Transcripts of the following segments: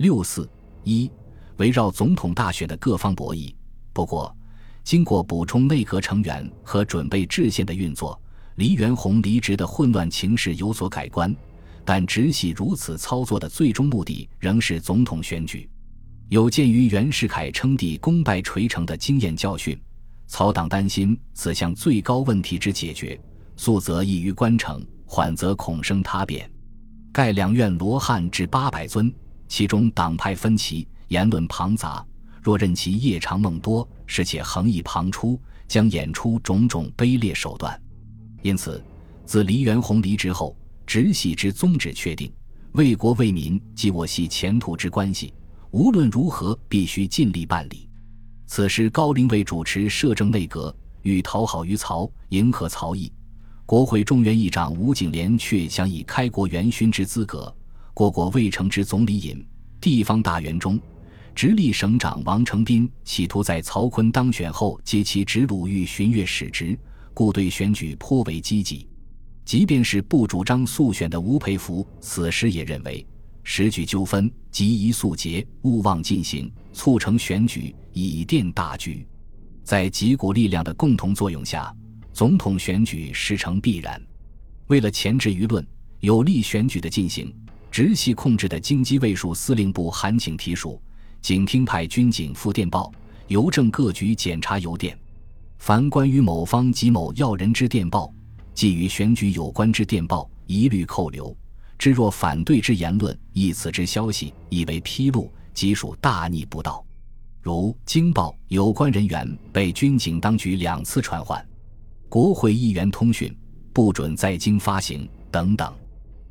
六四一，围绕总统大选的各方博弈。不过，经过补充内阁成员和准备制宪的运作，黎元洪离职的混乱情势有所改观。但直系如此操作的最终目的仍是总统选举。有鉴于袁世凯称帝功败垂成的经验教训，曹党担心此项最高问题之解决，速则易于关成，缓则恐生他变。盖两院罗汉至八百尊，其中党派分歧，言论庞杂。若任其夜长梦多，使且横溢旁出，将演出种种卑劣手段。因此，自黎元洪离职后，直系之宗旨确定：为国为民及我系前途之关系，无论如何必须尽力办理。此时，高龄为主持摄政内阁，欲讨好于曹，迎合曹意。国会中原议长吴景莲却想以开国元勋之资格，过过未成之总理尹。地方大员中，直隶省长王承斌企图在曹锟当选后接其直鲁豫巡阅使职，故对选举颇为积极。即便是不主张速选的吴培福，此时也认为时局纠纷急宜速结，勿忘进行，促成选举，以奠大局。在几股力量的共同作用下。总统选举事成必然。为了钳制舆论，有利选举的进行，直系控制的京畿卫戍司令部函请提署，警厅派军警赴电报，邮政各局检查邮电。凡关于某方及某要人之电报，即与选举有关之电报，一律扣留。知若反对之言论，亦此之消息，以为披露，即属大逆不道。如《京报》有关人员被军警当局两次传唤。国会议员通讯不准在京发行等等，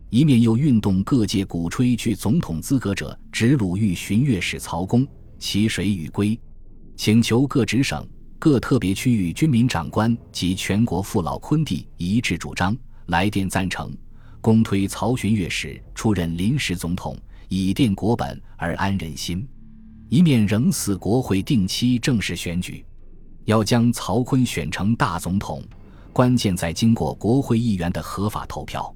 一面又运动各界鼓吹具总统资格者直鲁豫巡阅使曹公，其水与归，请求各直省、各特别区域军民长官及全国父老昆弟一致主张，来电赞成，公推曹巡阅使出任临时总统，以奠国本而安人心。一面仍似国会定期正式选举。要将曹锟选成大总统，关键在经过国会议员的合法投票。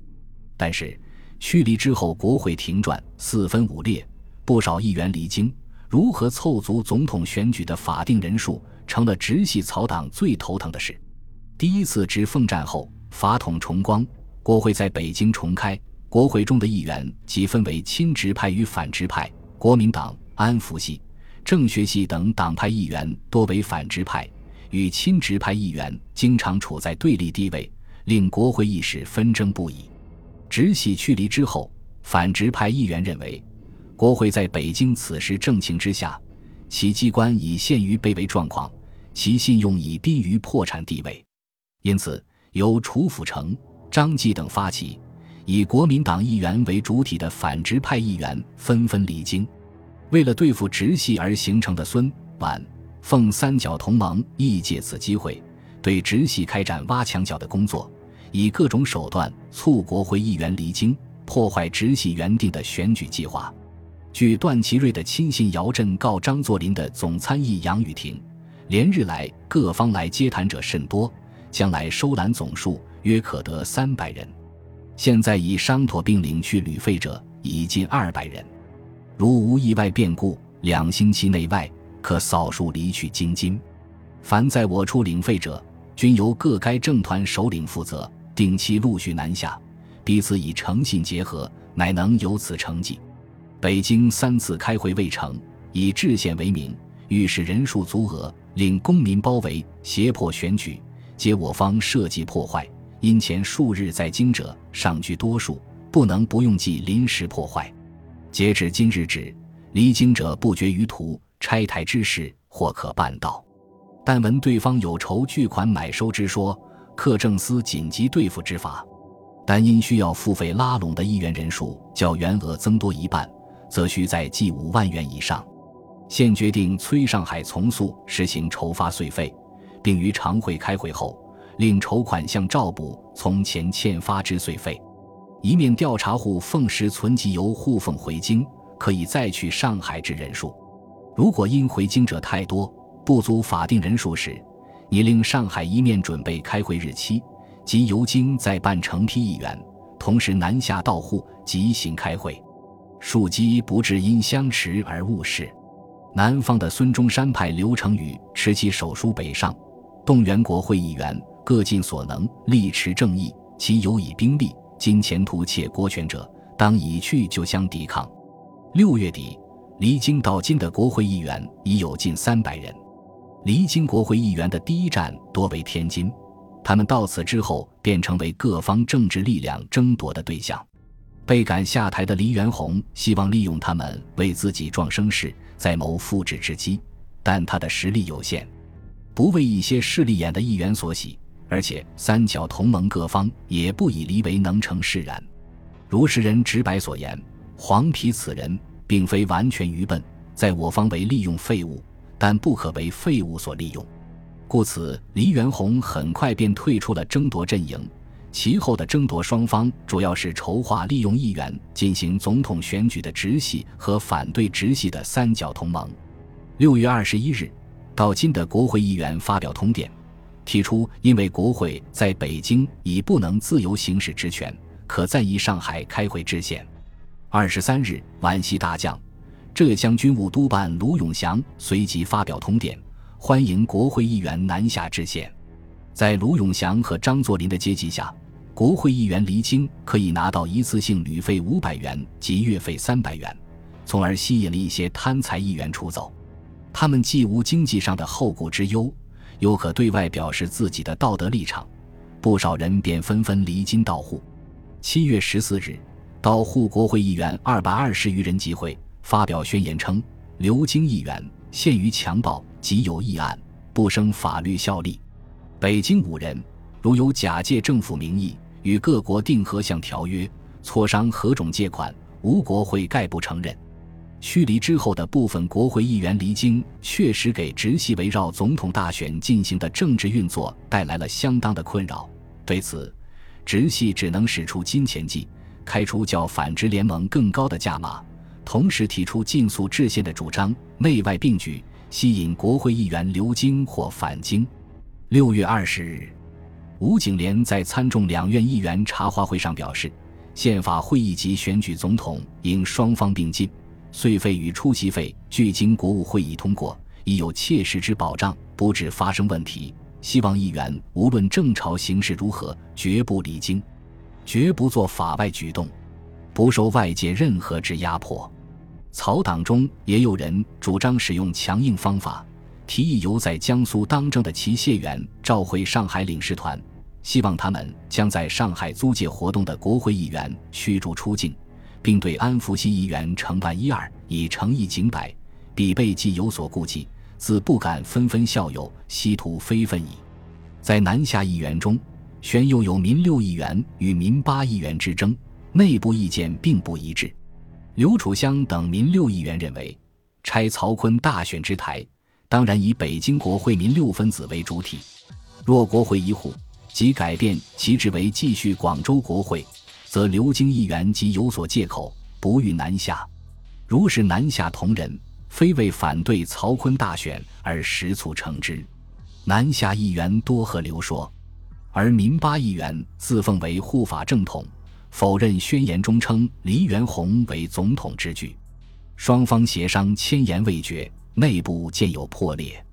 但是驱离之后，国会停转，四分五裂，不少议员离京，如何凑足总统选举的法定人数，成了直系曹党最头疼的事。第一次直奉战后，法统重光，国会在北京重开，国会中的议员即分为亲直派与反直派，国民党、安福系、政学系等党派议员多为反直派。与亲直派议员经常处在对立地位，令国会议事纷争不已。直系驱离之后，反直派议员认为，国会在北京此时政情之下，其机关已陷于卑微状况，其信用已濒于破产地位，因此由楚辅成、张继等发起，以国民党议员为主体的反直派议员纷纷离京。为了对付直系而形成的孙皖。奉三角同盟亦借此机会对直系开展挖墙脚的工作，以各种手段促国会议员离京，破坏直系原定的选举计划。据段祺瑞的亲信姚振告张作霖的总参议杨宇霆，连日来各方来接谈者甚多，将来收揽总数约可得三百人。现在已商妥并领去旅费者已近二百人。如无意外变故，两星期内外。可扫数离去京津，凡在我处领费者，均由各该政团首领负责，定期陆续南下，彼此以诚信结合，乃能有此成绩。北京三次开会未成，以制宪为名，欲使人数足额，令公民包围，胁迫选举，皆我方设计破坏。因前数日在京者尚居多数，不能不用计临时破坏。截至今日止，离京者不绝于途。拆台之事或可办到，但闻对方有筹巨款买收之说，克政司紧急对付之法。但因需要付费拉拢的议员人数较原额增多一半，则需在计五万元以上。现决定催上海从速实行筹发税费，并于常会开会后，令筹款项照补从前欠发之税费。一面调查户奉时存集由户奉回京，可以再去上海之人数。如果因回京者太多，不足法定人数时，你令上海一面准备开会日期，即由京再办成批议员，同时南下到沪即行开会。庶几不至因相持而误事。南方的孙中山派刘成宇持其手书北上，动员国会议员各尽所能，力持正义。其有以兵力、金钱图窃国权者，当以去就相抵抗。六月底，离京到京的国会议员已有近三百人。离京国会议员的第一站多为天津，他们到此之后便成为各方政治力量争夺的对象。被赶下台的黎元洪希望利用他们为自己壮声势，再谋复制之机，但他的实力有限，不为一些势利眼的议员所喜，而且三角同盟各方也不以黎为能成事然。如时人直白所言，黄皮此人并非完全愚笨，在我方为利用废物，但不可为废物所利用，故此黎元洪很快便退出了争夺阵营。其后的争夺双方主要是筹划利用议员进行总统选举的直系和反对直系的三角同盟。六月二十一日，到今的国会议员发表通电，提出因为国会在北京已不能自由行使职权，可暂移上海开会致宪。二十三日，皖系大将、浙江军务督办卢永祥随即发表通电，欢迎国会议员南下制宪。在卢永祥和张作霖的接济下。国会议员离京可以拿到一次性旅费五百元及月费三百元，从而吸引了一些贪财议员出走。他们既无经济上的后顾之忧，又可对外表示自己的道德立场，不少人便纷纷离京到沪。七月十四日，到沪国会议员二百二十余人集会，发表宣言称：流经议员陷于强暴及有议案，不生法律效力。北京五人如有假借政府名义。与各国订合项条约，磋商何种借款，吴国会概不承认。驱离之后的部分国会议员离京，确实给直系围绕总统大选进行的政治运作带来了相当的困扰。对此，直系只能使出金钱计，开出较反直联盟更高的价码，同时提出尽速制宪的主张，内外并举，吸引国会议员流京或返京。六月二十日。吴景莲在参众两院议员茶话会上表示，宪法会议及选举总统应双方并进，岁费与出席费俱经国务会议通过，已有切实之保障，不致发生问题。希望议员无论正朝形势如何，绝不离京，绝不做法外举动，不受外界任何之压迫。草党中也有人主张使用强硬方法，提议由在江苏当政的齐谢元召回上海领事团。希望他们将在上海租界活动的国会议员驱逐出境，并对安福新议员惩办一二，以诚意警百，彼辈既有所顾忌，自不敢纷纷效尤，希图非分矣。在南下议员中，旋又有民六议员与民八议员之争，内部意见并不一致。刘楚湘等民六议员认为，拆曹锟大选之台，当然以北京国会民六分子为主体，若国会一户。即改变其职为继续广州国会，则流经议员即有所借口，不欲南下。如是南下同仁，非为反对曹锟大选而实促成之。南下议员多和流说，而民八议员自奉为护法正统，否认宣言中称黎元洪为总统之举。双方协商千言未决，内部渐有破裂。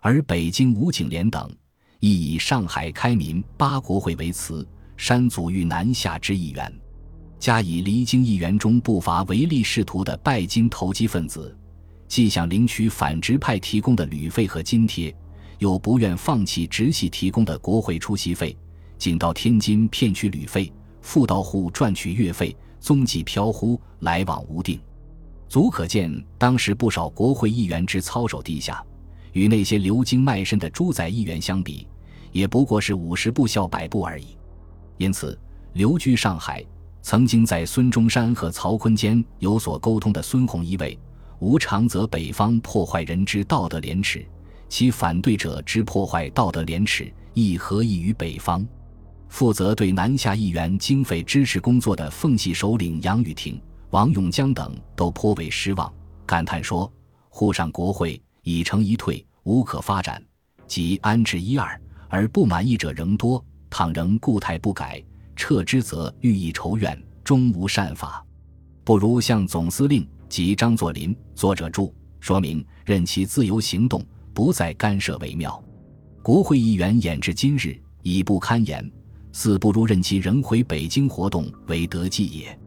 而北京吴景莲等。亦以上海开民八国会为辞，山阻欲南下之议员，加以离京议员中不乏唯利是图的拜金投机分子，既想领取反直派提供的旅费和津贴，又不愿放弃直系提供的国会出席费，仅到天津骗取旅费，复到沪赚取月费，踪迹飘忽，来往无定，足可见当时不少国会议员之操守低下。与那些流经卖身的猪仔议员相比，也不过是五十步笑百步而已。因此，留居上海、曾经在孙中山和曹锟间有所沟通的孙洪一位，无常则北方破坏人之道德廉耻，其反对者之破坏道德廉耻亦何异于北方？负责对南下议员经费支持工作的奉系首领杨雨婷、王永江等都颇为失望，感叹说：“沪上国会。”已成一退，无可发展，即安置一二，而不满意者仍多。倘仍固态不改，撤之则欲意仇怨，终无善法。不如向总司令及张作霖作者注说明，任其自由行动，不再干涉为妙。国会议员演至今日已不堪言，似不如任其仍回北京活动为得计也。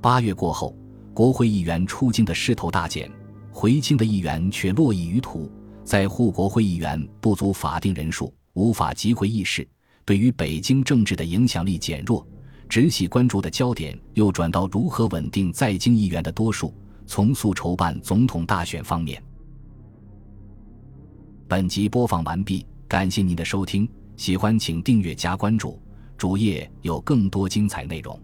八月过后，国会议员出京的势头大减，回京的议员却络绎于途。在沪国会议员不足法定人数，无法集会议事，对于北京政治的影响力减弱。直系关注的焦点又转到如何稳定在京议员的多数，从速筹办总统大选方面。本集播放完毕，感谢您的收听，喜欢请订阅加关注，主页有更多精彩内容。